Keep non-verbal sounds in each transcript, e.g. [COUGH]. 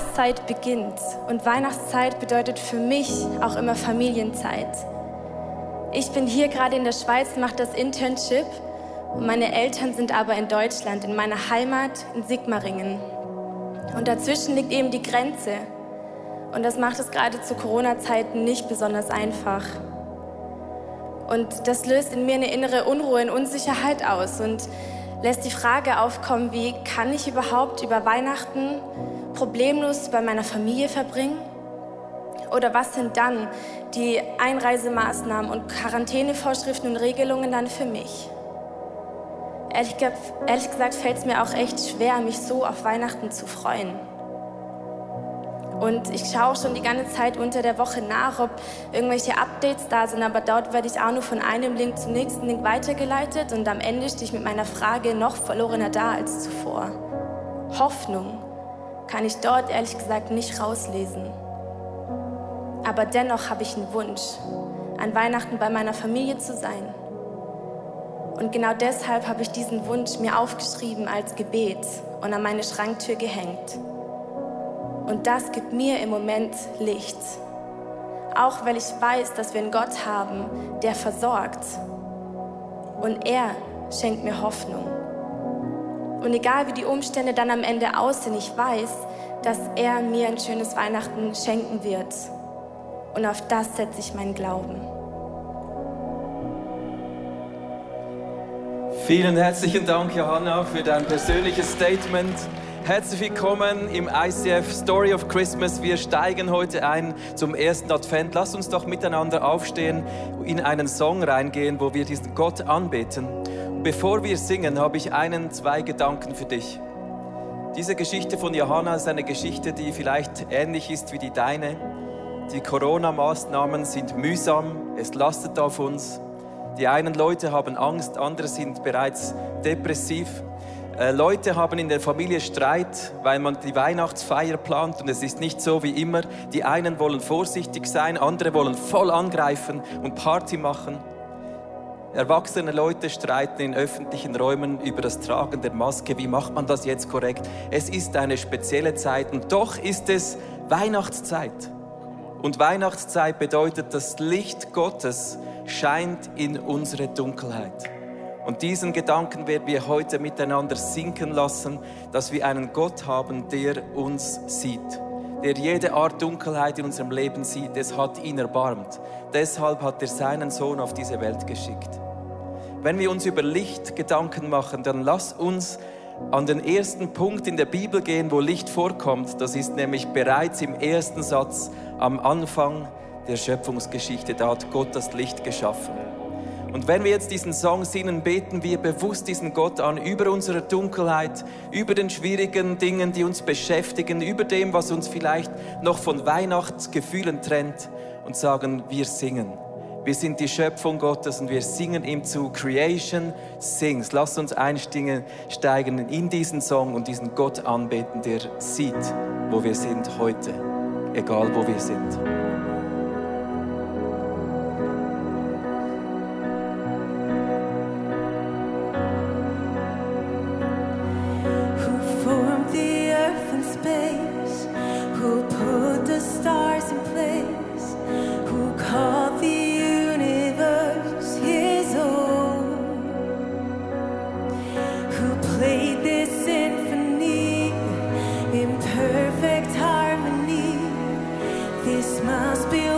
Weihnachtszeit beginnt. Und Weihnachtszeit bedeutet für mich auch immer Familienzeit. Ich bin hier gerade in der Schweiz, mache das Internship und meine Eltern sind aber in Deutschland, in meiner Heimat in Sigmaringen. Und dazwischen liegt eben die Grenze. Und das macht es gerade zu Corona-Zeiten nicht besonders einfach. Und das löst in mir eine innere Unruhe und Unsicherheit aus und lässt die Frage aufkommen, wie kann ich überhaupt über Weihnachten problemlos bei meiner Familie verbringen? Oder was sind dann die Einreisemaßnahmen und Quarantänevorschriften und Regelungen dann für mich? Ehrlich, gesagt fällt es mir auch echt schwer, mich so auf Weihnachten zu freuen. Und ich schaue schon die ganze Zeit unter der Woche nach, ob irgendwelche Updates da sind, aber dort werde ich auch nur von einem Link zum nächsten Link weitergeleitet und am Ende stehe ich mit meiner Frage noch verlorener da als zuvor. Hoffnung kann ich dort ehrlich gesagt nicht rauslesen. Aber dennoch habe ich einen Wunsch, an Weihnachten bei meiner Familie zu sein. Und genau deshalb habe ich diesen Wunsch mir aufgeschrieben als Gebet und an meine Schranktür gehängt. Und das gibt mir im Moment Licht. Auch weil ich weiß, dass wir einen Gott haben, der versorgt. Und er schenkt mir Hoffnung. Und egal wie die Umstände dann am Ende aussehen, ich weiß, dass er mir ein schönes Weihnachten schenken wird. Und auf das setze ich meinen Glauben. Vielen herzlichen Dank, Johanna, für dein persönliches Statement. Herzlich willkommen im ICF Story of Christmas. Wir steigen heute ein zum ersten Advent. Lass uns doch miteinander aufstehen, in einen Song reingehen, wo wir diesen Gott anbeten. Bevor wir singen, habe ich einen, zwei Gedanken für dich. Diese Geschichte von Johanna ist eine Geschichte, die vielleicht ähnlich ist wie die deine. Die Corona-Maßnahmen sind mühsam, es lastet auf uns. Die einen Leute haben Angst, andere sind bereits depressiv. Äh, Leute haben in der Familie Streit, weil man die Weihnachtsfeier plant und es ist nicht so wie immer. Die einen wollen vorsichtig sein, andere wollen voll angreifen und Party machen. Erwachsene Leute streiten in öffentlichen Räumen über das Tragen der Maske. Wie macht man das jetzt korrekt? Es ist eine spezielle Zeit und doch ist es Weihnachtszeit. Und Weihnachtszeit bedeutet, das Licht Gottes scheint in unsere Dunkelheit. Und diesen Gedanken werden wir heute miteinander sinken lassen, dass wir einen Gott haben, der uns sieht, der jede Art Dunkelheit in unserem Leben sieht. Es hat ihn erbarmt. Deshalb hat er seinen Sohn auf diese Welt geschickt. Wenn wir uns über Licht Gedanken machen, dann lass uns an den ersten Punkt in der Bibel gehen, wo Licht vorkommt. Das ist nämlich bereits im ersten Satz am Anfang der Schöpfungsgeschichte. Da hat Gott das Licht geschaffen. Und wenn wir jetzt diesen Song singen, beten wir bewusst diesen Gott an über unsere Dunkelheit, über den schwierigen Dingen, die uns beschäftigen, über dem, was uns vielleicht noch von Weihnachtsgefühlen trennt und sagen, wir singen. Wir sind die Schöpfung Gottes und wir singen ihm zu. Creation sings. Lass uns einsteigen in diesen Song und diesen Gott anbeten, der sieht, wo wir sind heute, egal wo wir sind. perfect harmony. This must be.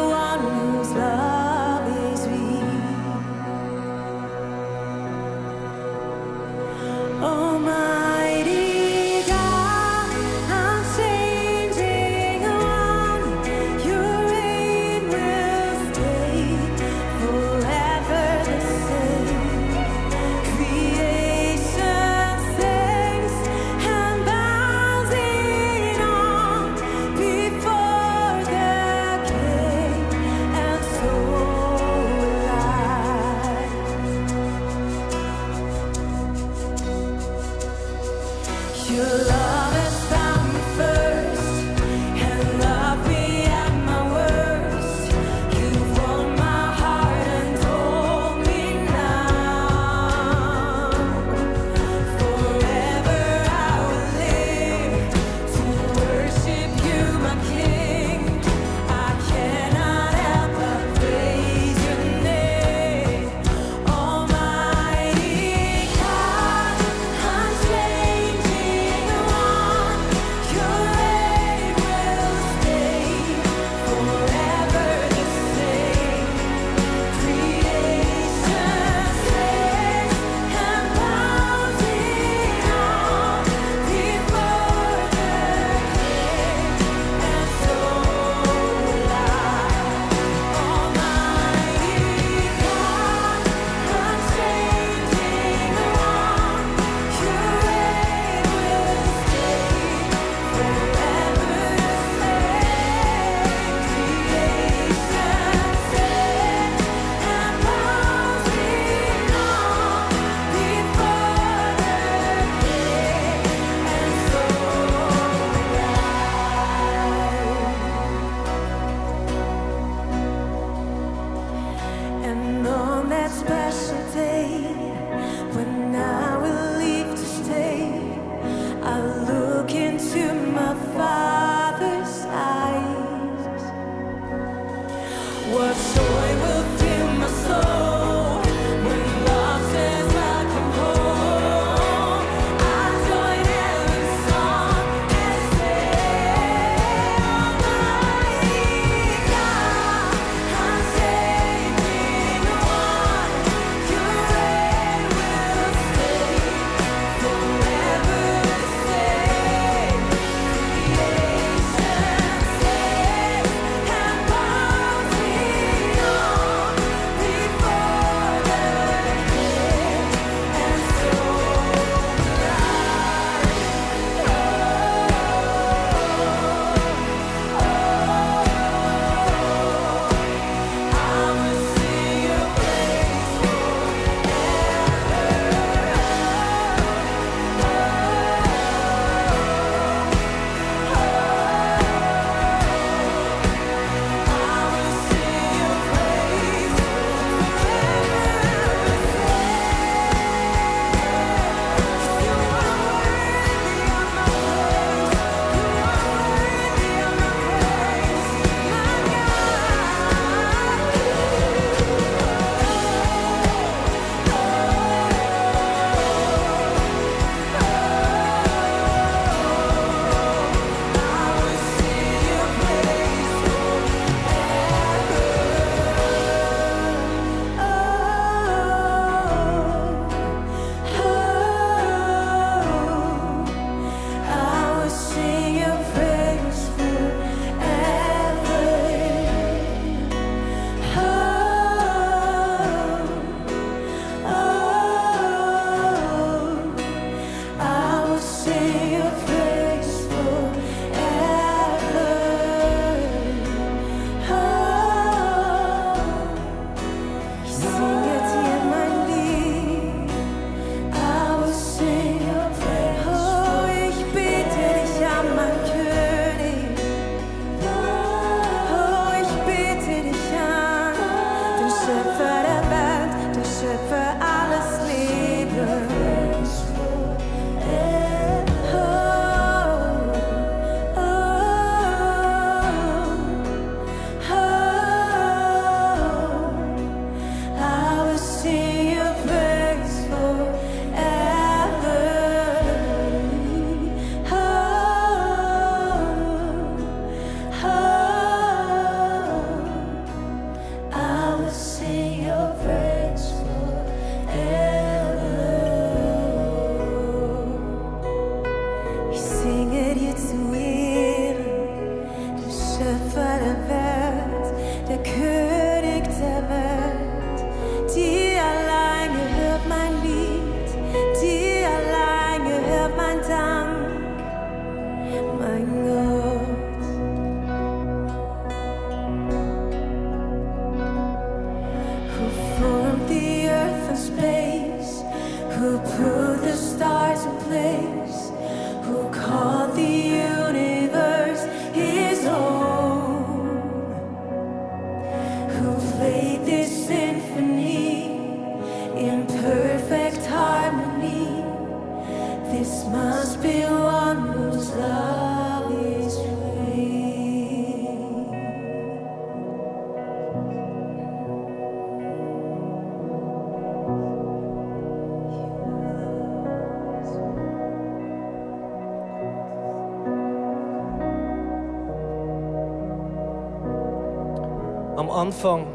Anfang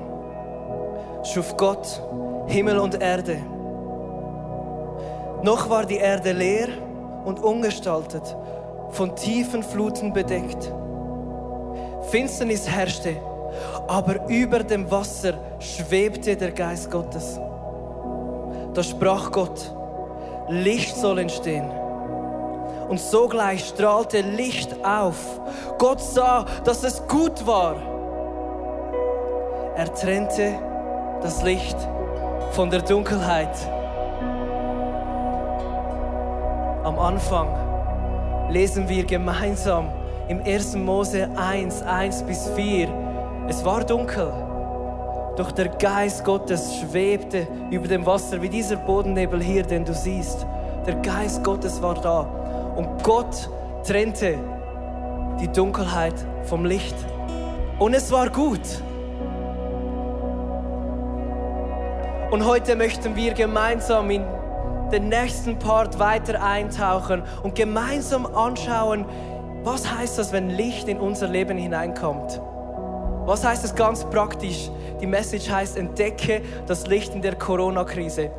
schuf Gott Himmel und Erde. Noch war die Erde leer und ungestaltet, von tiefen Fluten bedeckt. Finsternis herrschte, aber über dem Wasser schwebte der Geist Gottes. Da sprach Gott, Licht soll entstehen. Und sogleich strahlte Licht auf. Gott sah, dass es gut war. Er trennte das Licht von der Dunkelheit. Am Anfang lesen wir gemeinsam im 1. Mose 1, 1 bis 4. Es war dunkel, doch der Geist Gottes schwebte über dem Wasser, wie dieser Bodennebel hier, den du siehst. Der Geist Gottes war da und Gott trennte die Dunkelheit vom Licht. Und es war gut. Und heute möchten wir gemeinsam in den nächsten Part weiter eintauchen und gemeinsam anschauen, was heißt das, wenn Licht in unser Leben hineinkommt. Was heißt es ganz praktisch? Die Message heißt, entdecke das Licht in der Corona-Krise.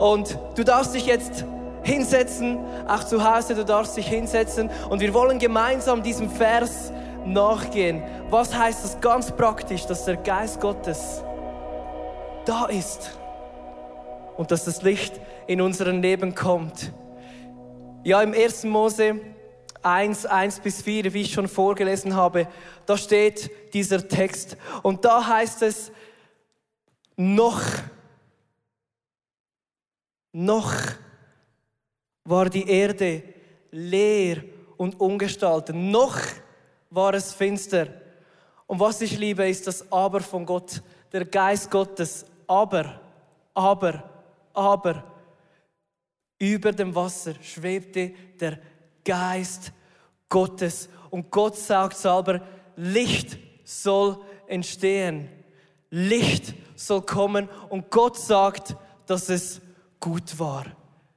Und du darfst dich jetzt hinsetzen, auch zu Hause, du darfst dich hinsetzen und wir wollen gemeinsam diesem Vers nachgehen. Was heißt das ganz praktisch, dass der Geist Gottes da ist und dass das Licht in unserem Leben kommt? Ja, im 1. Mose 1, 1 bis 4, wie ich schon vorgelesen habe, da steht dieser Text. Und da heißt es, noch, noch war die Erde leer und ungestaltet. Noch war es finster. Und was ich liebe, ist das Aber von Gott, der Geist Gottes. Aber, aber, aber. Über dem Wasser schwebte der Geist Gottes. Und Gott sagt selber, Licht soll entstehen. Licht soll kommen. Und Gott sagt, dass es gut war.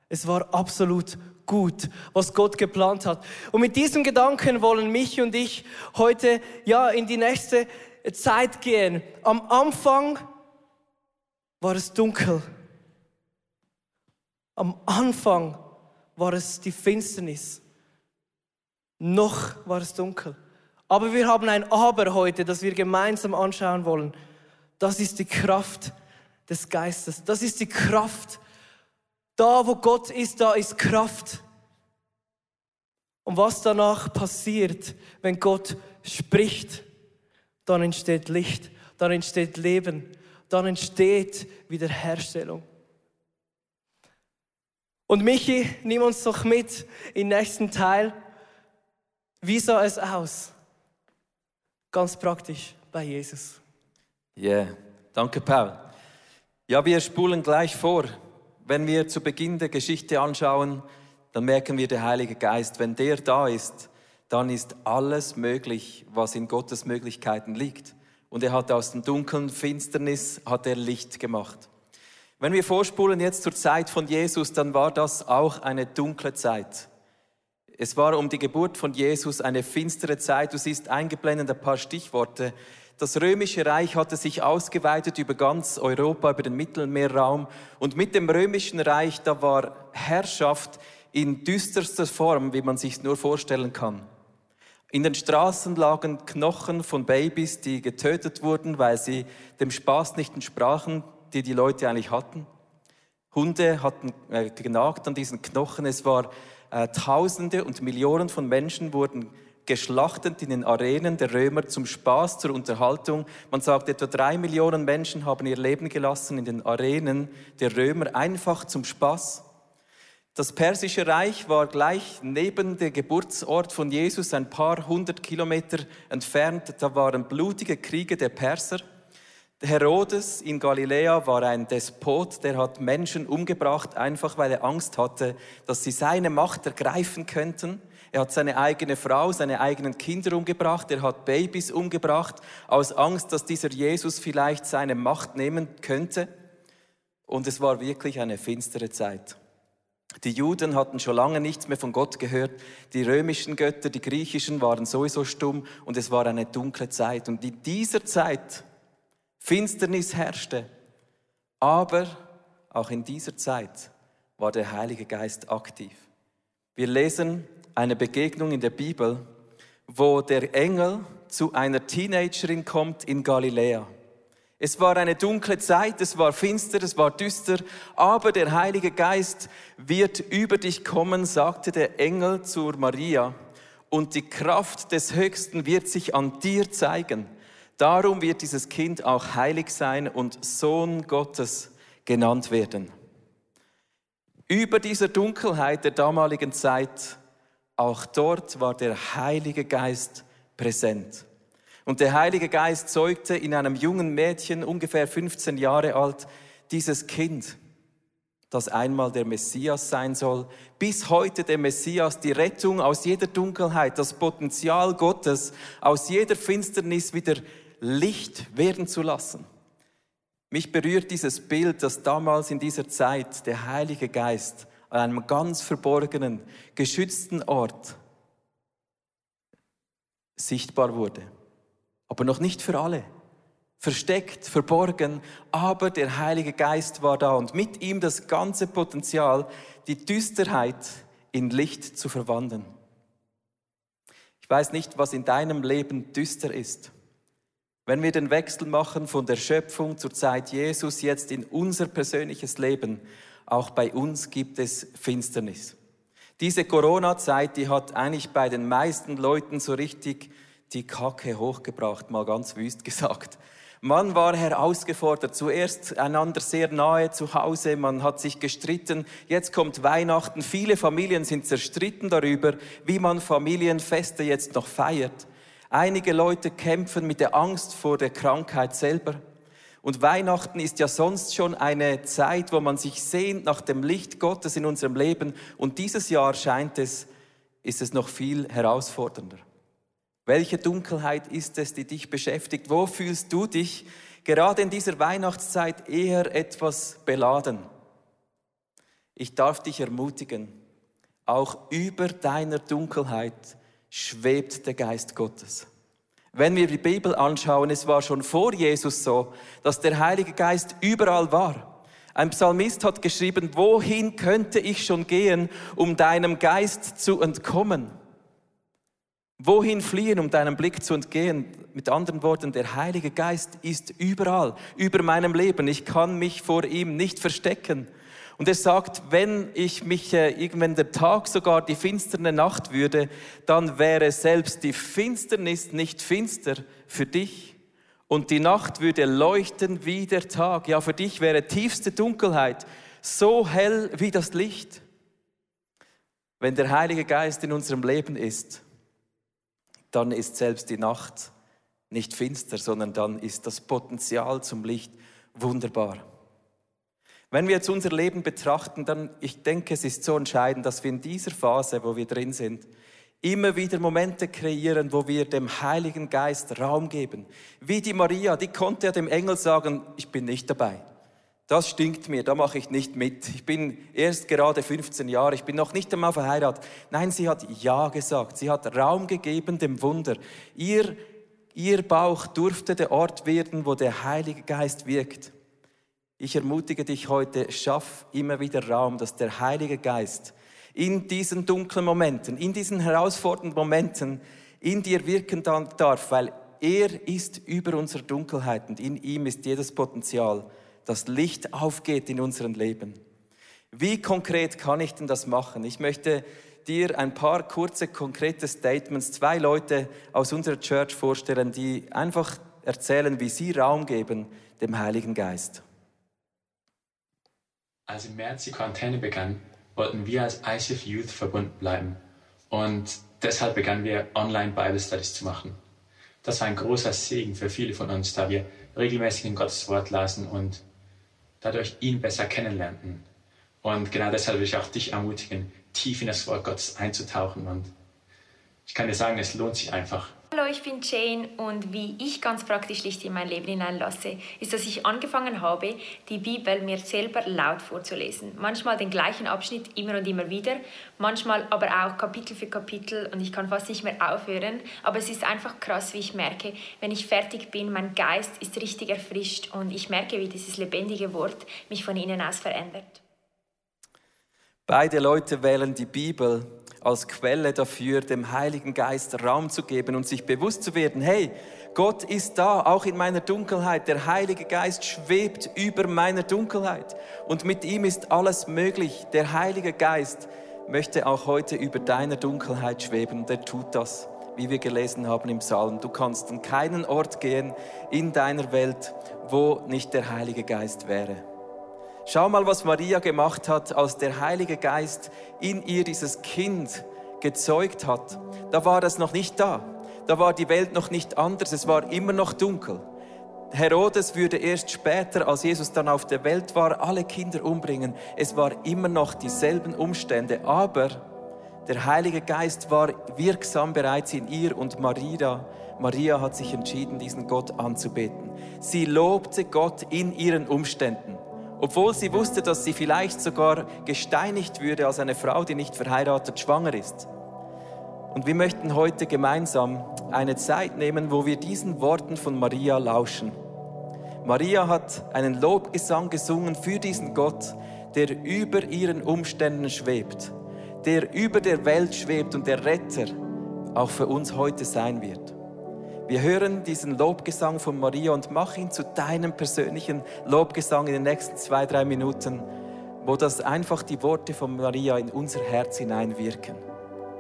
Es war absolut gut, was Gott geplant hat. Und mit diesem Gedanken wollen mich und ich heute ja in die nächste Zeit gehen. Am Anfang war es dunkel. Am Anfang war es die Finsternis. Noch war es dunkel. Aber wir haben ein Aber heute, das wir gemeinsam anschauen wollen. Das ist die Kraft des Geistes. Das ist die Kraft. Da, wo Gott ist, da ist Kraft. Und was danach passiert, wenn Gott spricht, dann entsteht Licht, dann entsteht Leben, dann entsteht Wiederherstellung. Und Michi, nimm uns doch mit im nächsten Teil. Wie sah es aus? Ganz praktisch bei Jesus. Ja, yeah. danke Paul. Ja, wir spulen gleich vor. Wenn wir zu Beginn der Geschichte anschauen, dann merken wir, der Heilige Geist, wenn der da ist, dann ist alles möglich, was in Gottes Möglichkeiten liegt. Und er hat aus dem dunklen Finsternis hat er Licht gemacht. Wenn wir vorspulen jetzt zur Zeit von Jesus, dann war das auch eine dunkle Zeit. Es war um die Geburt von Jesus eine finstere Zeit. Du siehst eingeblendet ein paar Stichworte. Das römische Reich hatte sich ausgeweitet über ganz Europa, über den Mittelmeerraum. Und mit dem römischen Reich, da war Herrschaft in düsterster Form, wie man sich nur vorstellen kann. In den Straßen lagen Knochen von Babys, die getötet wurden, weil sie dem Spaß nicht entsprachen, die die Leute eigentlich hatten. Hunde hatten äh, genagt an diesen Knochen. Es war äh, Tausende und Millionen von Menschen wurden geschlachtet in den Arenen der Römer zum Spaß, zur Unterhaltung. Man sagt, etwa drei Millionen Menschen haben ihr Leben gelassen in den Arenen der Römer, einfach zum Spaß. Das persische Reich war gleich neben der Geburtsort von Jesus, ein paar hundert Kilometer entfernt. Da waren blutige Kriege der Perser. Herodes in Galiläa war ein Despot, der hat Menschen umgebracht, einfach weil er Angst hatte, dass sie seine Macht ergreifen könnten. Er hat seine eigene Frau, seine eigenen Kinder umgebracht, er hat Babys umgebracht, aus Angst, dass dieser Jesus vielleicht seine Macht nehmen könnte. Und es war wirklich eine finstere Zeit. Die Juden hatten schon lange nichts mehr von Gott gehört. Die römischen Götter, die griechischen waren sowieso stumm und es war eine dunkle Zeit. Und in dieser Zeit Finsternis herrschte. Aber auch in dieser Zeit war der Heilige Geist aktiv. Wir lesen eine Begegnung in der Bibel, wo der Engel zu einer Teenagerin kommt in Galiläa. Es war eine dunkle Zeit, es war finster, es war düster, aber der Heilige Geist wird über dich kommen, sagte der Engel zur Maria, und die Kraft des Höchsten wird sich an dir zeigen. Darum wird dieses Kind auch heilig sein und Sohn Gottes genannt werden. Über dieser Dunkelheit der damaligen Zeit, auch dort war der Heilige Geist präsent. Und der Heilige Geist zeugte in einem jungen Mädchen, ungefähr 15 Jahre alt, dieses Kind, das einmal der Messias sein soll. Bis heute der Messias, die Rettung aus jeder Dunkelheit, das Potenzial Gottes, aus jeder Finsternis wieder Licht werden zu lassen. Mich berührt dieses Bild, dass damals in dieser Zeit der Heilige Geist an einem ganz verborgenen, geschützten Ort sichtbar wurde. Aber noch nicht für alle. Versteckt, verborgen, aber der Heilige Geist war da und mit ihm das ganze Potenzial, die Düsterheit in Licht zu verwandeln. Ich weiß nicht, was in deinem Leben düster ist. Wenn wir den Wechsel machen von der Schöpfung zur Zeit Jesus jetzt in unser persönliches Leben, auch bei uns gibt es Finsternis. Diese Corona-Zeit, die hat eigentlich bei den meisten Leuten so richtig die Kacke hochgebracht, mal ganz wüst [LAUGHS] gesagt. Man war herausgefordert, zuerst einander sehr nahe zu Hause, man hat sich gestritten, jetzt kommt Weihnachten, viele Familien sind zerstritten darüber, wie man Familienfeste jetzt noch feiert. Einige Leute kämpfen mit der Angst vor der Krankheit selber. Und Weihnachten ist ja sonst schon eine Zeit, wo man sich sehnt nach dem Licht Gottes in unserem Leben. Und dieses Jahr scheint es, ist es noch viel herausfordernder. Welche Dunkelheit ist es, die dich beschäftigt? Wo fühlst du dich gerade in dieser Weihnachtszeit eher etwas beladen? Ich darf dich ermutigen, auch über deiner Dunkelheit schwebt der Geist Gottes. Wenn wir die Bibel anschauen, es war schon vor Jesus so, dass der Heilige Geist überall war. Ein Psalmist hat geschrieben, wohin könnte ich schon gehen, um deinem Geist zu entkommen? Wohin fliehen, um deinem Blick zu entgehen? Mit anderen Worten, der Heilige Geist ist überall, über meinem Leben. Ich kann mich vor ihm nicht verstecken. Und er sagt, wenn ich mich äh, irgendwann der Tag sogar die finsterne Nacht würde, dann wäre selbst die Finsternis nicht finster für dich. Und die Nacht würde leuchten wie der Tag. Ja, für dich wäre tiefste Dunkelheit so hell wie das Licht. Wenn der Heilige Geist in unserem Leben ist, dann ist selbst die Nacht nicht finster, sondern dann ist das Potenzial zum Licht wunderbar. Wenn wir jetzt unser Leben betrachten, dann, ich denke, es ist so entscheidend, dass wir in dieser Phase, wo wir drin sind, immer wieder Momente kreieren, wo wir dem Heiligen Geist Raum geben. Wie die Maria, die konnte ja dem Engel sagen, ich bin nicht dabei. Das stinkt mir, da mache ich nicht mit. Ich bin erst gerade 15 Jahre, ich bin noch nicht einmal verheiratet. Nein, sie hat Ja gesagt. Sie hat Raum gegeben dem Wunder. Ihr, ihr Bauch durfte der Ort werden, wo der Heilige Geist wirkt. Ich ermutige dich heute, schaff immer wieder Raum, dass der Heilige Geist in diesen dunklen Momenten, in diesen herausfordernden Momenten in dir wirken darf, weil er ist über unsere Dunkelheit und in ihm ist jedes Potenzial, dass Licht aufgeht in unserem Leben. Wie konkret kann ich denn das machen? Ich möchte dir ein paar kurze, konkrete Statements, zwei Leute aus unserer Church vorstellen, die einfach erzählen, wie sie Raum geben dem Heiligen Geist. Als im März die Quarantäne begann, wollten wir als ICF Youth verbunden bleiben. Und deshalb begannen wir online Bible Studies zu machen. Das war ein großer Segen für viele von uns, da wir regelmäßig in Gottes Wort lasen und dadurch ihn besser kennenlernten. Und genau deshalb will ich auch dich ermutigen, tief in das Wort Gottes einzutauchen. Und ich kann dir sagen, es lohnt sich einfach. Hallo, ich bin Jane und wie ich ganz praktisch Licht in mein Leben hineinlasse, ist, dass ich angefangen habe, die Bibel mir selber laut vorzulesen. Manchmal den gleichen Abschnitt immer und immer wieder, manchmal aber auch Kapitel für Kapitel und ich kann fast nicht mehr aufhören. Aber es ist einfach krass, wie ich merke, wenn ich fertig bin, mein Geist ist richtig erfrischt und ich merke, wie dieses lebendige Wort mich von innen aus verändert. Beide Leute wählen die Bibel als Quelle dafür, dem Heiligen Geist Raum zu geben und sich bewusst zu werden, hey, Gott ist da, auch in meiner Dunkelheit. Der Heilige Geist schwebt über meiner Dunkelheit. Und mit ihm ist alles möglich. Der Heilige Geist möchte auch heute über deiner Dunkelheit schweben. Und er tut das, wie wir gelesen haben im Psalm. Du kannst an keinen Ort gehen in deiner Welt, wo nicht der Heilige Geist wäre. Schau mal, was Maria gemacht hat, als der Heilige Geist in ihr dieses Kind gezeugt hat. Da war das noch nicht da. Da war die Welt noch nicht anders. Es war immer noch dunkel. Herodes würde erst später, als Jesus dann auf der Welt war, alle Kinder umbringen. Es war immer noch dieselben Umstände, aber der Heilige Geist war wirksam bereits in ihr und Maria Maria hat sich entschieden, diesen Gott anzubeten. Sie lobte Gott in ihren Umständen, obwohl sie wusste, dass sie vielleicht sogar gesteinigt würde als eine Frau, die nicht verheiratet schwanger ist. Und wir möchten heute gemeinsam eine Zeit nehmen, wo wir diesen Worten von Maria lauschen. Maria hat einen Lobgesang gesungen für diesen Gott, der über ihren Umständen schwebt, der über der Welt schwebt und der Retter auch für uns heute sein wird. Wir hören diesen Lobgesang von Maria und mach ihn zu deinem persönlichen Lobgesang in den nächsten zwei, drei Minuten, wo das einfach die Worte von Maria in unser Herz hineinwirken.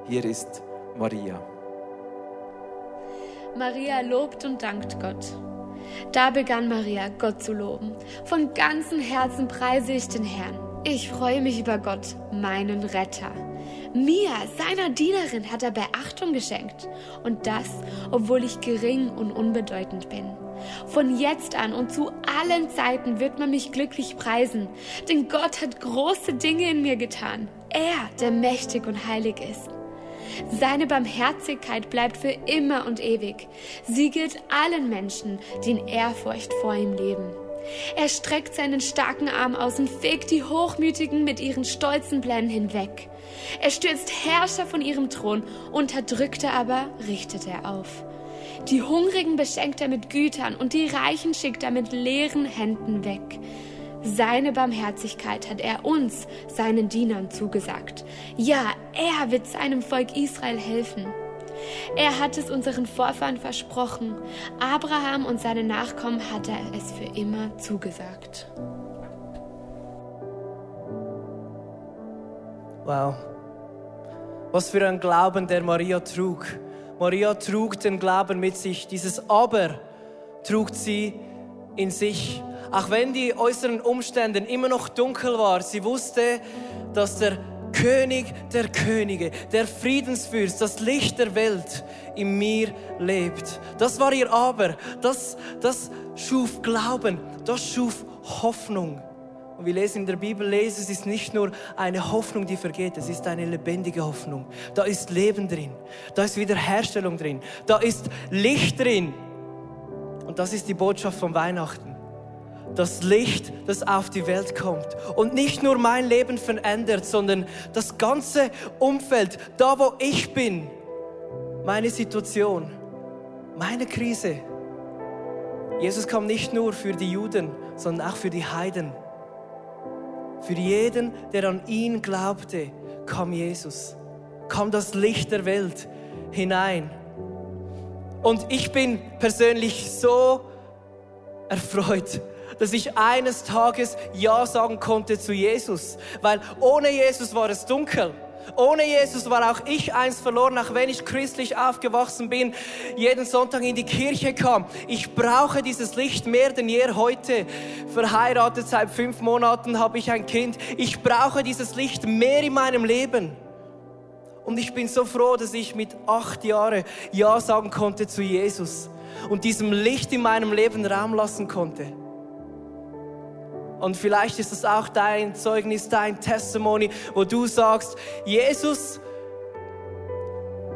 Hier ist Maria. Maria lobt und dankt Gott. Da begann Maria, Gott zu loben. Von ganzem Herzen preise ich den Herrn. Ich freue mich über Gott, meinen Retter. Mir, seiner Dienerin, hat er Beachtung geschenkt. Und das, obwohl ich gering und unbedeutend bin. Von jetzt an und zu allen Zeiten wird man mich glücklich preisen, denn Gott hat große Dinge in mir getan. Er, der mächtig und heilig ist. Seine Barmherzigkeit bleibt für immer und ewig. Sie gilt allen Menschen, die in Ehrfurcht vor ihm leben. Er streckt seinen starken Arm aus und fegt die Hochmütigen mit ihren stolzen Plänen hinweg. Er stürzt Herrscher von ihrem Thron, Unterdrückte aber richtet er auf. Die Hungrigen beschenkt er mit Gütern und die Reichen schickt er mit leeren Händen weg. Seine Barmherzigkeit hat er uns, seinen Dienern, zugesagt. Ja, er wird seinem Volk Israel helfen. Er hat es unseren Vorfahren versprochen. Abraham und seine Nachkommen hat er es für immer zugesagt. Wow. Was für ein Glauben der Maria trug. Maria trug den Glauben mit sich. Dieses Aber trug sie in sich. Auch wenn die äußeren Umstände immer noch dunkel waren, sie wusste, dass der König der Könige, der Friedensfürst, das Licht der Welt in mir lebt. Das war ihr Aber. Das, das schuf Glauben. Das schuf Hoffnung. Und wir lesen in der Bibel, lesen, es ist nicht nur eine Hoffnung, die vergeht, es ist eine lebendige Hoffnung. Da ist Leben drin, da ist Wiederherstellung drin, da ist Licht drin. Und das ist die Botschaft von Weihnachten. Das Licht, das auf die Welt kommt und nicht nur mein Leben verändert, sondern das ganze Umfeld, da wo ich bin, meine Situation, meine Krise. Jesus kam nicht nur für die Juden, sondern auch für die Heiden. Für jeden, der an ihn glaubte, kam Jesus, kam das Licht der Welt hinein. Und ich bin persönlich so erfreut, dass ich eines Tages Ja sagen konnte zu Jesus, weil ohne Jesus war es dunkel. Ohne Jesus war auch ich eins verloren, auch wenn ich christlich aufgewachsen bin, jeden Sonntag in die Kirche kam. Ich brauche dieses Licht mehr denn je heute. Verheiratet seit fünf Monaten habe ich ein Kind. Ich brauche dieses Licht mehr in meinem Leben. Und ich bin so froh, dass ich mit acht Jahren Ja sagen konnte zu Jesus und diesem Licht in meinem Leben Raum lassen konnte. Und vielleicht ist es auch dein Zeugnis, dein Testimony, wo du sagst, Jesus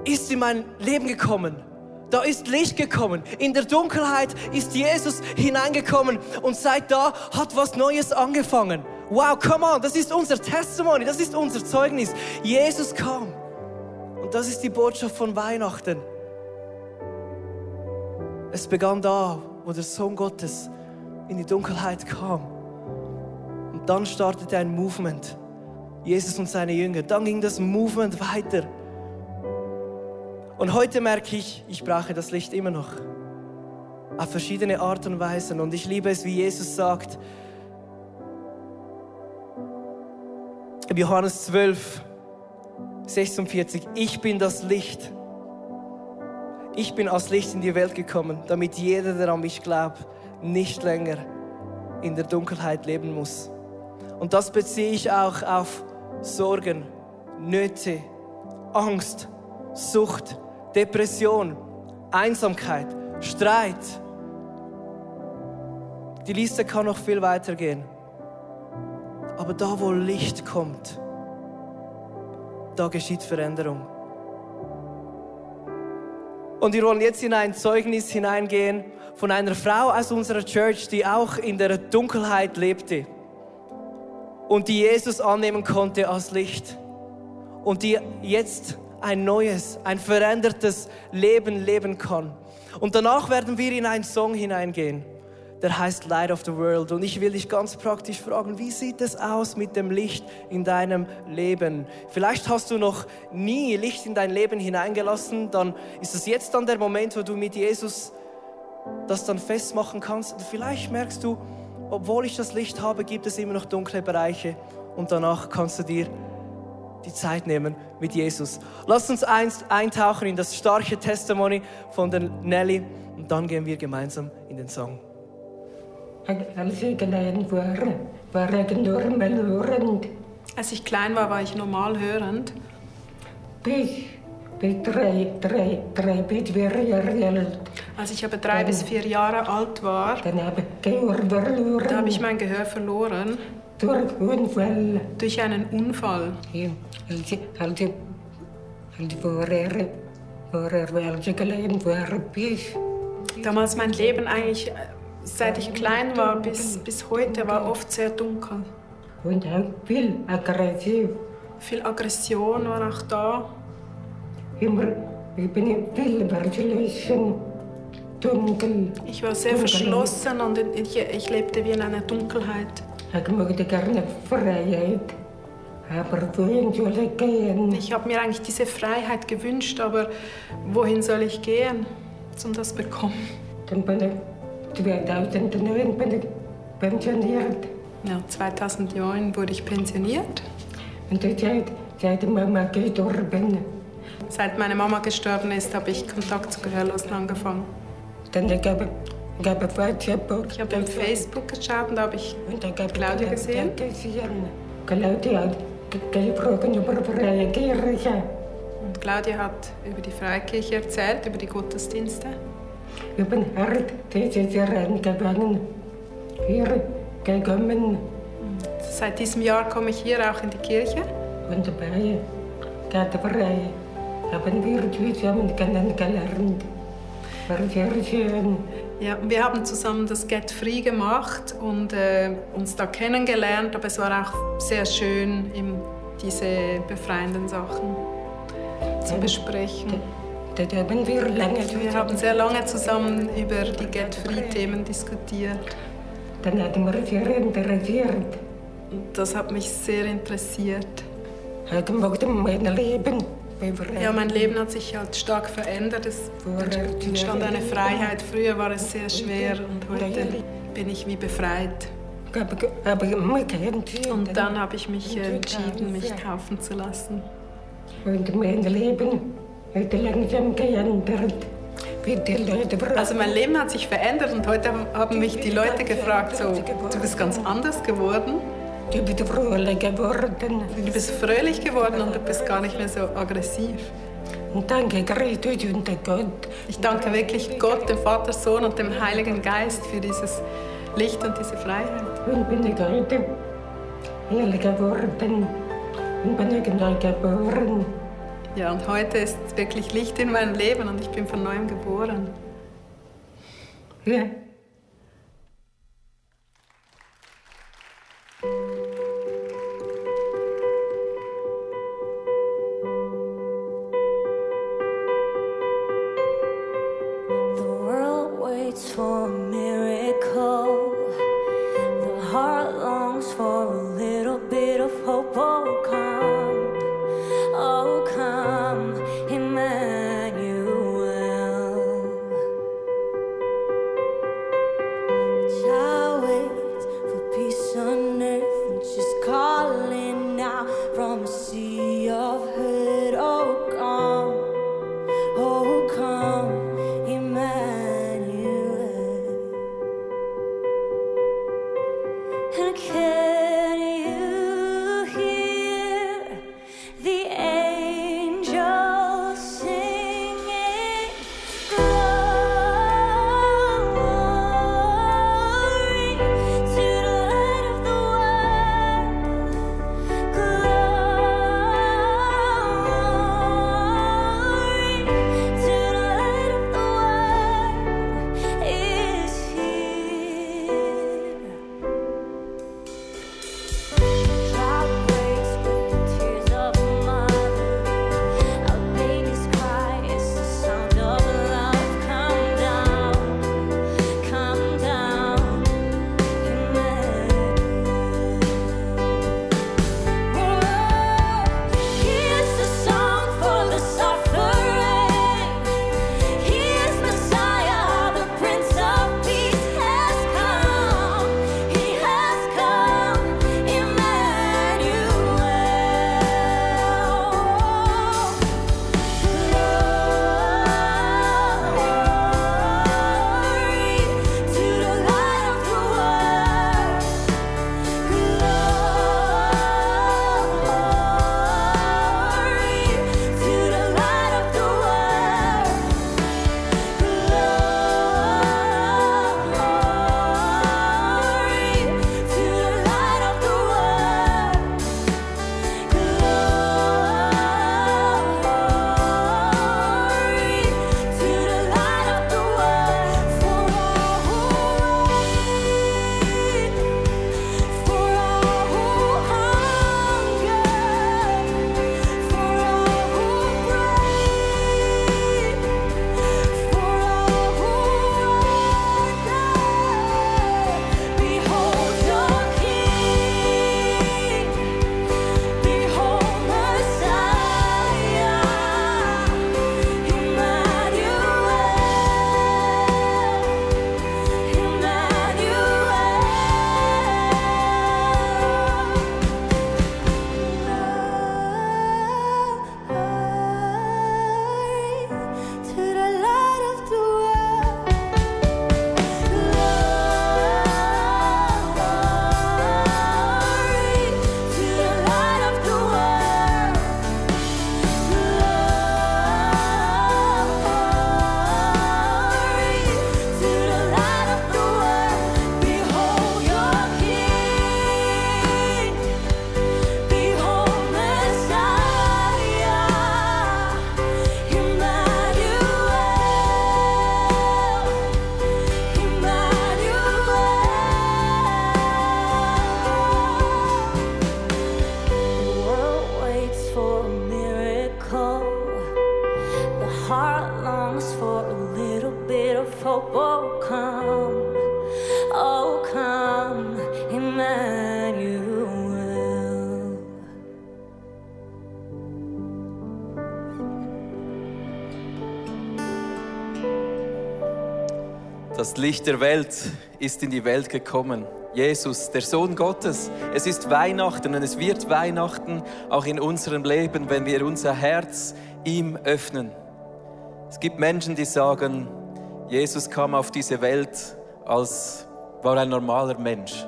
ist in mein Leben gekommen. Da ist Licht gekommen. In der Dunkelheit ist Jesus hineingekommen und seit da hat was Neues angefangen. Wow, come on, das ist unser Testimony, das ist unser Zeugnis. Jesus kam. Und das ist die Botschaft von Weihnachten. Es begann da, wo der Sohn Gottes in die Dunkelheit kam dann startete ein Movement. Jesus und seine Jünger. Dann ging das Movement weiter. Und heute merke ich, ich brauche das Licht immer noch. Auf verschiedene Art und Weisen. Und ich liebe es, wie Jesus sagt, in Johannes 12, 46, ich bin das Licht. Ich bin als Licht in die Welt gekommen, damit jeder, der an mich glaubt, nicht länger in der Dunkelheit leben muss. Und das beziehe ich auch auf Sorgen, Nöte, Angst, Sucht, Depression, Einsamkeit, Streit. Die Liste kann noch viel weiter gehen. Aber da, wo Licht kommt, da geschieht Veränderung. Und wir wollen jetzt in ein Zeugnis hineingehen von einer Frau aus unserer Church, die auch in der Dunkelheit lebte und die Jesus annehmen konnte als Licht und die jetzt ein neues, ein verändertes Leben leben kann. Und danach werden wir in einen Song hineingehen, der heißt Light of the World. Und ich will dich ganz praktisch fragen, wie sieht es aus mit dem Licht in deinem Leben? Vielleicht hast du noch nie Licht in dein Leben hineingelassen, dann ist es jetzt dann der Moment, wo du mit Jesus das dann festmachen kannst. Und vielleicht merkst du, obwohl ich das Licht habe, gibt es immer noch dunkle Bereiche. Und danach kannst du dir die Zeit nehmen mit Jesus. Lass uns einst eintauchen in das starke Testimony von der Nelly und dann gehen wir gemeinsam in den Song. Als ich klein war, war ich normal hörend. Ich drei, drei, drei. Als ich aber drei bis vier Jahre alt war, Dann habe ich Gehör verloren. da habe ich mein Gehör verloren Durch Unfall. durch einen Unfall. Damals mein Leben eigentlich, äh, seit ich klein war bis, bis heute, war oft sehr dunkel. und auch viel aggressiv. Viel Aggression war auch da. Immer, ich war sehr verschlossen und ich, ich lebte wie in einer Dunkelheit. Ich möchte gerne Freiheit, aber wohin soll ich gehen? Ich habe mir eigentlich diese Freiheit gewünscht, aber wohin soll ich gehen, um das zu bekommen? Dann bin ich 2009 bin ich pensioniert. Ja, 2009 wurde ich pensioniert. Und seit die Mama gestorben, Seit meine Mama gestorben ist, habe ich Kontakt zu Gehörlosen angefangen. dann gab ich habe auf Facebook geschaut und da habe ich Claudia gesehen. Claudia hat gesprochen über freie Kirche. Und Claudia hat über die Freikirche erzählt, über die Gottesdienste. Ich bin hart dieses Jahr reingegangen. Hier gekommen Seit diesem Jahr komme ich hier auch in die Kirche. und dabei geht frei. Ja, wir haben zusammen das Get Free gemacht und äh, uns da kennengelernt, aber es war auch sehr schön, diese befreienden Sachen zu besprechen. Wir haben sehr lange zusammen über die Get Free-Themen diskutiert. Dann hat. Und das hat mich sehr interessiert. Ich möchte mein Leben. Ja, mein Leben hat sich halt stark verändert. Es entstand eine Freiheit. Früher war es sehr schwer und heute bin ich wie befreit. Und dann habe ich mich entschieden, mich taufen zu lassen. Und mein Leben hat langsam geändert. Also mein Leben hat sich verändert und heute haben mich die Leute gefragt, so, du bist ganz anders geworden. Du bist fröhlich geworden. Du bist fröhlich geworden und du bist gar nicht mehr so aggressiv. Danke Gott. Ich danke wirklich Gott, dem Vater, Sohn und dem Heiligen Geist für dieses Licht und diese Freiheit. Und bin ich heute hell geworden. Und bin ich neu geboren. Ja, und heute ist wirklich Licht in meinem Leben und ich bin von neuem geboren. Ja. Das Licht der Welt ist in die Welt gekommen. Jesus, der Sohn Gottes. Es ist Weihnachten und es wird Weihnachten auch in unserem Leben, wenn wir unser Herz ihm öffnen. Es gibt Menschen, die sagen, Jesus kam auf diese Welt als war ein normaler Mensch.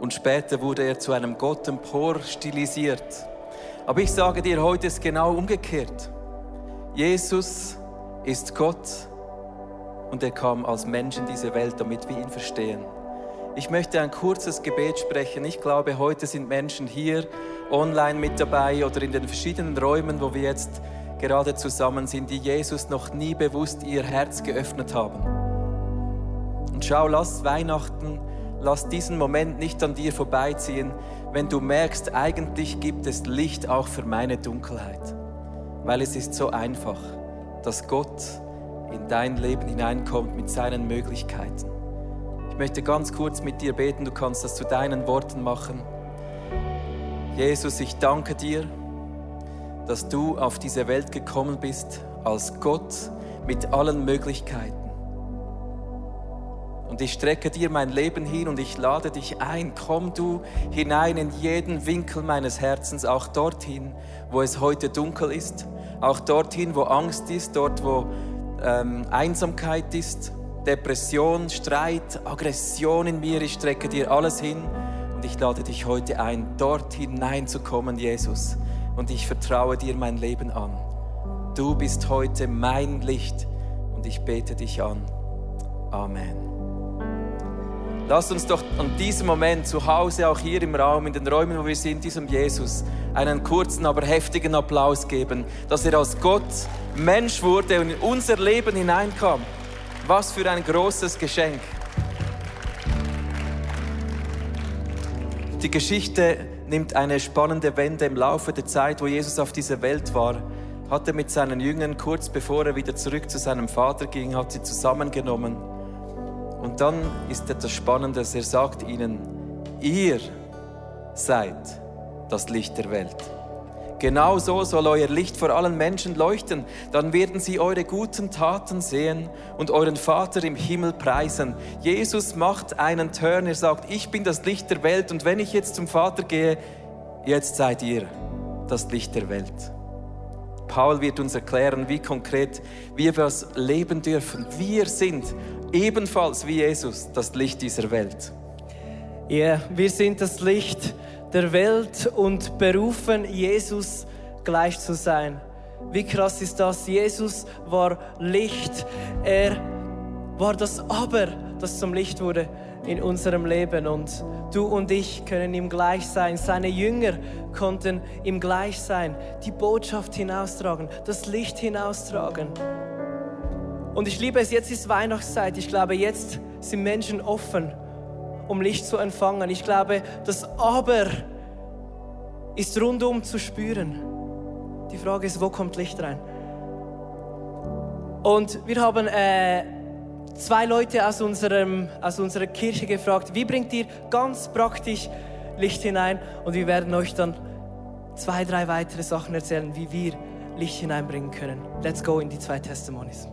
Und später wurde er zu einem Gott empor stilisiert. Aber ich sage dir, heute ist genau umgekehrt. Jesus ist Gott und er kam als Mensch in diese Welt, damit wir ihn verstehen. Ich möchte ein kurzes Gebet sprechen. Ich glaube, heute sind Menschen hier online mit dabei oder in den verschiedenen Räumen, wo wir jetzt gerade zusammen sind, die Jesus noch nie bewusst ihr Herz geöffnet haben. Und schau, lass Weihnachten, lass diesen Moment nicht an dir vorbeiziehen, wenn du merkst, eigentlich gibt es Licht auch für meine Dunkelheit. Weil es ist so einfach, dass Gott in dein Leben hineinkommt mit seinen Möglichkeiten. Ich möchte ganz kurz mit dir beten, du kannst das zu deinen Worten machen. Jesus, ich danke dir, dass du auf diese Welt gekommen bist als Gott mit allen Möglichkeiten. Und ich strecke dir mein Leben hin und ich lade dich ein. Komm du hinein in jeden Winkel meines Herzens, auch dorthin, wo es heute dunkel ist, auch dorthin, wo Angst ist, dort, wo ähm, Einsamkeit ist, Depression, Streit, Aggression in mir. Ich strecke dir alles hin und ich lade dich heute ein, dort hineinzukommen, Jesus. Und ich vertraue dir mein Leben an. Du bist heute mein Licht und ich bete dich an. Amen. Lasst uns doch an diesem Moment zu Hause, auch hier im Raum, in den Räumen, wo wir sind, diesem Jesus einen kurzen, aber heftigen Applaus geben, dass er als Gott Mensch wurde und in unser Leben hineinkam. Was für ein großes Geschenk. Die Geschichte nimmt eine spannende Wende im Laufe der Zeit, wo Jesus auf dieser Welt war. Hat er mit seinen Jüngern kurz bevor er wieder zurück zu seinem Vater ging, hat sie zusammengenommen. Und dann ist etwas Spannendes. Er sagt ihnen, ihr seid das Licht der Welt. Genau so soll euer Licht vor allen Menschen leuchten. Dann werden sie eure guten Taten sehen und euren Vater im Himmel preisen. Jesus macht einen Turn. Er sagt, ich bin das Licht der Welt und wenn ich jetzt zum Vater gehe, jetzt seid ihr das Licht der Welt. Paul wird uns erklären, wie konkret wir das leben dürfen. Wir sind ebenfalls wie Jesus das Licht dieser Welt. Ja, yeah, wir sind das Licht der Welt und berufen, Jesus gleich zu sein. Wie krass ist das? Jesus war Licht. Er war das Aber, das zum Licht wurde in unserem Leben. Und du und ich können ihm gleich sein. Seine Jünger konnten ihm gleich sein. Die Botschaft hinaustragen, das Licht hinaustragen. Und ich liebe es, jetzt ist Weihnachtszeit. Ich glaube, jetzt sind Menschen offen um Licht zu empfangen. Ich glaube, das Aber ist rundum zu spüren. Die Frage ist, wo kommt Licht rein? Und wir haben äh, zwei Leute aus, unserem, aus unserer Kirche gefragt, wie bringt ihr ganz praktisch Licht hinein? Und wir werden euch dann zwei, drei weitere Sachen erzählen, wie wir Licht hineinbringen können. Let's go in die zwei Testimonies.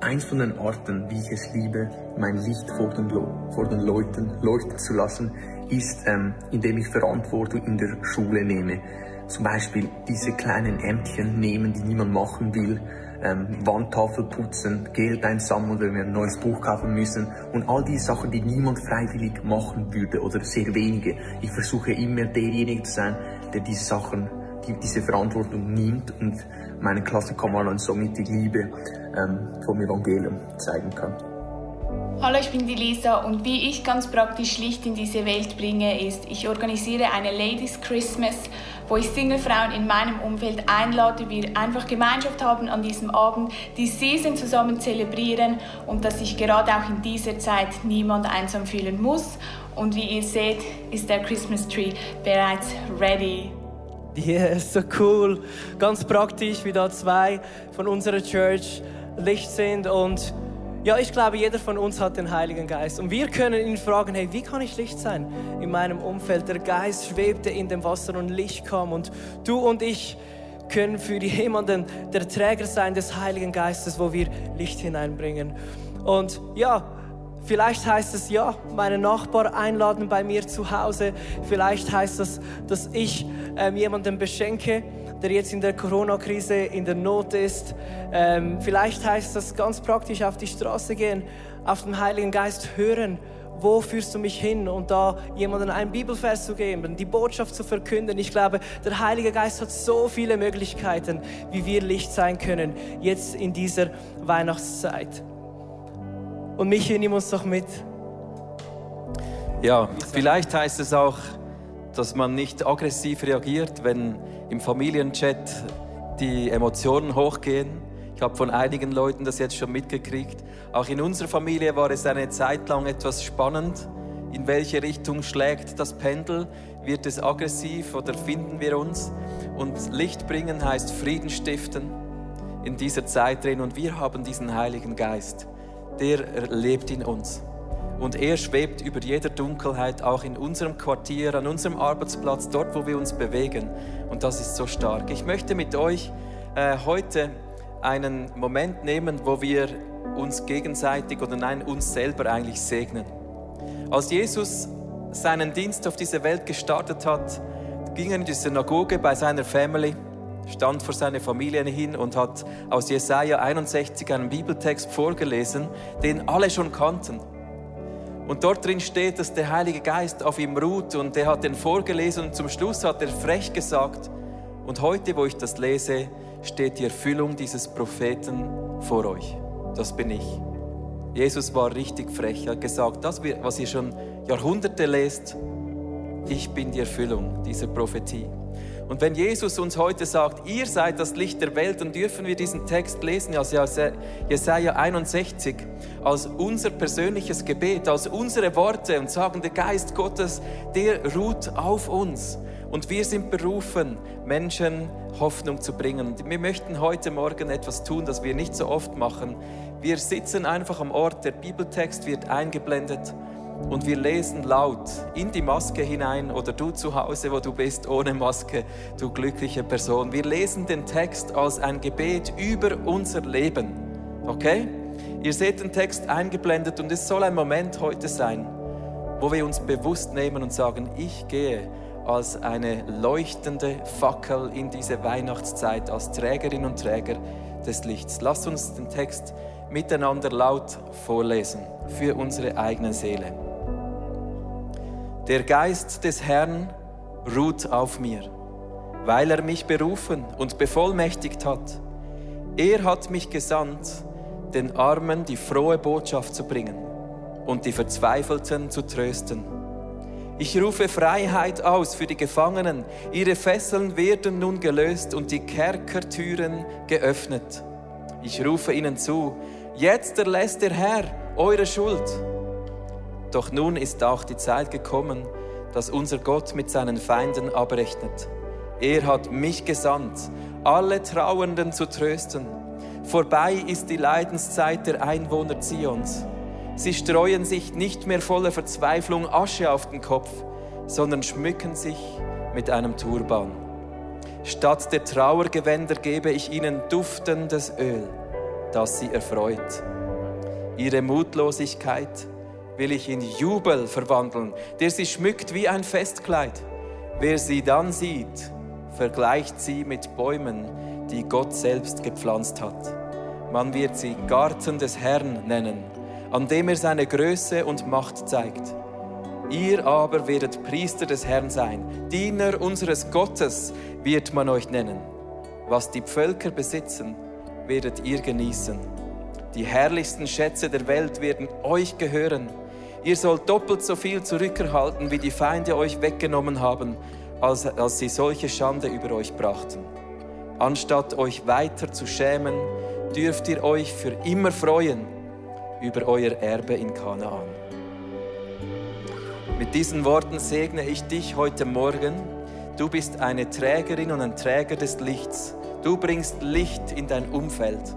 Eins von den Orten, wie ich es liebe, mein Licht vor den, vor den Leuten leuchten zu lassen, ist, ähm, indem ich Verantwortung in der Schule nehme. Zum Beispiel diese kleinen Ämtchen nehmen, die niemand machen will, ähm, Wandtafel putzen, Geld einsammeln, wenn wir ein neues Buch kaufen müssen und all die Sachen, die niemand freiwillig machen würde oder sehr wenige. Ich versuche immer derjenige zu sein, der diese Sachen, die, diese Verantwortung nimmt und meinen Klassenkameraden somit die Liebe ähm, vom Evangelium zeigen kann. Hallo, ich bin die Lisa und wie ich ganz praktisch Licht in diese Welt bringe, ist, ich organisiere eine Ladies Christmas, wo ich Singlefrauen in meinem Umfeld einlade, wir einfach Gemeinschaft haben an diesem Abend, die Season zusammen zelebrieren und dass sich gerade auch in dieser Zeit niemand einsam fühlen muss. Und wie ihr seht, ist der Christmas Tree bereits ready. Yes, so cool. Ganz praktisch, wie da zwei von unserer Church Licht sind und ja, ich glaube, jeder von uns hat den Heiligen Geist. Und wir können ihn fragen, hey, wie kann ich Licht sein in meinem Umfeld? Der Geist schwebte in dem Wasser und Licht kam. Und du und ich können für jemanden der Träger sein des Heiligen Geistes, wo wir Licht hineinbringen. Und ja, Vielleicht heißt es ja, meinen Nachbar einladen bei mir zu Hause. Vielleicht heißt es, dass ich ähm, jemanden beschenke, der jetzt in der Corona-Krise in der Not ist. Ähm, vielleicht heißt das ganz praktisch auf die Straße gehen, auf den Heiligen Geist hören. Wo führst du mich hin? Und da jemandem einen Bibelvers zu geben, die Botschaft zu verkünden. Ich glaube, der Heilige Geist hat so viele Möglichkeiten, wie wir Licht sein können, jetzt in dieser Weihnachtszeit. Und Michi, nimm uns doch mit. Ja, vielleicht heißt es auch, dass man nicht aggressiv reagiert, wenn im Familienchat die Emotionen hochgehen. Ich habe von einigen Leuten das jetzt schon mitgekriegt. Auch in unserer Familie war es eine Zeit lang etwas spannend. In welche Richtung schlägt das Pendel? Wird es aggressiv oder finden wir uns? Und Licht bringen heißt Frieden stiften in dieser Zeit drin. Und wir haben diesen Heiligen Geist der lebt in uns. Und er schwebt über jeder Dunkelheit, auch in unserem Quartier, an unserem Arbeitsplatz, dort, wo wir uns bewegen. Und das ist so stark. Ich möchte mit euch äh, heute einen Moment nehmen, wo wir uns gegenseitig oder nein, uns selber eigentlich segnen. Als Jesus seinen Dienst auf diese Welt gestartet hat, ging er in die Synagoge bei seiner Family stand vor seine Familie hin und hat aus Jesaja 61 einen Bibeltext vorgelesen, den alle schon kannten. Und dort drin steht, dass der Heilige Geist auf ihm ruht und er hat den vorgelesen und zum Schluss hat er frech gesagt, und heute, wo ich das lese, steht die Erfüllung dieses Propheten vor euch. Das bin ich. Jesus war richtig frech. Er hat gesagt, das, was ihr schon Jahrhunderte lest, ich bin die Erfüllung dieser Prophetie. Und wenn Jesus uns heute sagt, ihr seid das Licht der Welt, dann dürfen wir diesen Text lesen aus Jesaja 61 als unser persönliches Gebet, als unsere Worte und sagen, der Geist Gottes, der ruht auf uns. Und wir sind berufen, Menschen Hoffnung zu bringen. Und wir möchten heute Morgen etwas tun, das wir nicht so oft machen. Wir sitzen einfach am Ort, der Bibeltext wird eingeblendet und wir lesen laut in die Maske hinein oder du zu Hause, wo du bist, ohne Maske, du glückliche Person. Wir lesen den Text als ein Gebet über unser Leben. Okay? Ihr seht den Text eingeblendet und es soll ein Moment heute sein, wo wir uns bewusst nehmen und sagen, ich gehe als eine leuchtende Fackel in diese Weihnachtszeit, als Trägerin und Träger des Lichts. Lasst uns den Text miteinander laut vorlesen für unsere eigene Seele. Der Geist des Herrn ruht auf mir, weil er mich berufen und bevollmächtigt hat. Er hat mich gesandt, den Armen die frohe Botschaft zu bringen und die Verzweifelten zu trösten. Ich rufe Freiheit aus für die Gefangenen. Ihre Fesseln werden nun gelöst und die Kerkertüren geöffnet. Ich rufe ihnen zu, jetzt erlässt der Herr eure Schuld doch nun ist auch die Zeit gekommen, dass unser Gott mit seinen Feinden abrechnet. Er hat mich gesandt, alle Trauernden zu trösten. Vorbei ist die Leidenszeit der Einwohner Zions. Sie streuen sich nicht mehr voller Verzweiflung Asche auf den Kopf, sondern schmücken sich mit einem Turban. Statt der Trauergewänder gebe ich ihnen duftendes Öl, das sie erfreut. Ihre Mutlosigkeit will ich in Jubel verwandeln, der sie schmückt wie ein Festkleid. Wer sie dann sieht, vergleicht sie mit Bäumen, die Gott selbst gepflanzt hat. Man wird sie Garten des Herrn nennen, an dem er seine Größe und Macht zeigt. Ihr aber werdet Priester des Herrn sein, Diener unseres Gottes wird man euch nennen. Was die Völker besitzen, werdet ihr genießen. Die herrlichsten Schätze der Welt werden euch gehören. Ihr sollt doppelt so viel zurückerhalten, wie die Feinde euch weggenommen haben, als, als sie solche Schande über euch brachten. Anstatt euch weiter zu schämen, dürft ihr euch für immer freuen über euer Erbe in Kanaan. Mit diesen Worten segne ich dich heute Morgen. Du bist eine Trägerin und ein Träger des Lichts. Du bringst Licht in dein Umfeld.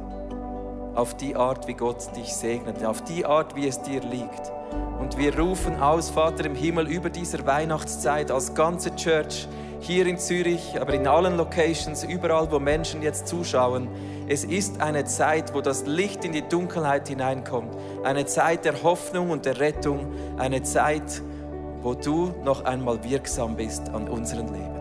Auf die Art, wie Gott dich segnet, auf die Art, wie es dir liegt. Und wir rufen aus, Vater im Himmel, über dieser Weihnachtszeit als ganze Church hier in Zürich, aber in allen Locations, überall, wo Menschen jetzt zuschauen. Es ist eine Zeit, wo das Licht in die Dunkelheit hineinkommt. Eine Zeit der Hoffnung und der Rettung. Eine Zeit, wo du noch einmal wirksam bist an unserem Leben.